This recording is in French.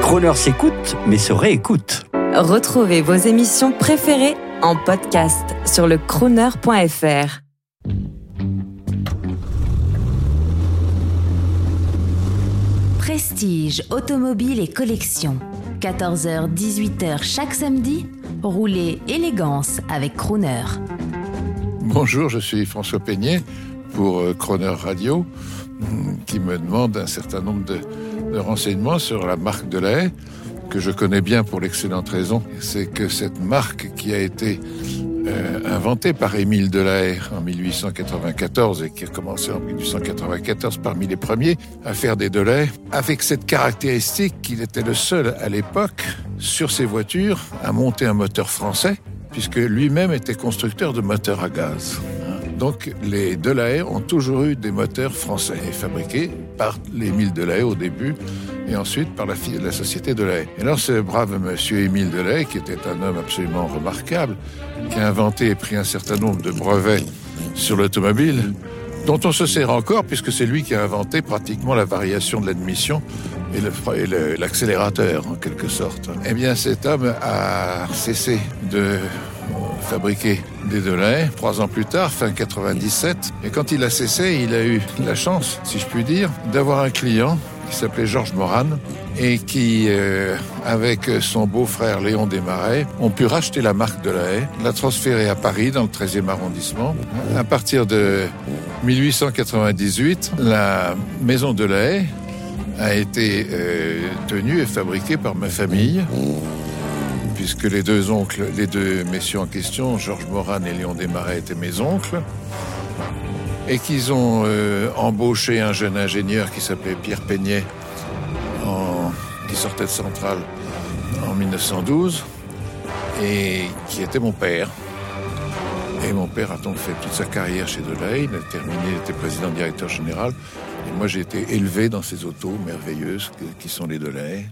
Croner s'écoute, mais se réécoute. Retrouvez vos émissions préférées en podcast sur le crooner.fr. Prestige, automobile et collection. 14h-18h chaque samedi, roulez élégance avec Crooner. Bonjour, je suis François Peignet pour euh, Croner Radio, mm, qui me demande un certain nombre de, renseignements sur la marque de que je connais bien pour l'excellente raison. C'est que cette marque qui a été euh, inventée par Émile Delahaye en 1894 et qui a commencé en 1894 parmi les premiers à faire des Delahaye, avec cette caractéristique qu'il était le seul à l'époque sur ses voitures à monter un moteur français, puisque lui-même était constructeur de moteurs à gaz. Donc les Delahaye ont toujours eu des moteurs français fabriqués par l'Émile Delahaye au début et ensuite par la, la société Delahaye. Et alors ce brave monsieur Émile Delahaye, qui était un homme absolument remarquable, qui a inventé et pris un certain nombre de brevets sur l'automobile, dont on se sert encore puisque c'est lui qui a inventé pratiquement la variation de l'admission et l'accélérateur en quelque sorte. Eh bien cet homme a cessé de fabriquer des Delahaye trois ans plus tard, fin 97. Et quand il a cessé, il a eu la chance, si je puis dire, d'avoir un client qui s'appelait Georges Moran et qui, euh, avec son beau-frère Léon Desmarais, ont pu racheter la marque de la la transférer à Paris, dans le 13e arrondissement. À partir de 1898, la maison de la a été euh, tenue et fabriquée par ma famille puisque les deux oncles, les deux messieurs en question, Georges Moran et Léon Desmarais, étaient mes oncles, et qu'ils ont euh, embauché un jeune ingénieur qui s'appelait Pierre Peignet, qui sortait de Centrale en 1912, et qui était mon père. Et mon père a donc fait toute sa carrière chez Delahaye, il a terminé, il était président directeur général. Et moi, j'ai été élevé dans ces autos merveilleuses qui sont les Delahaye.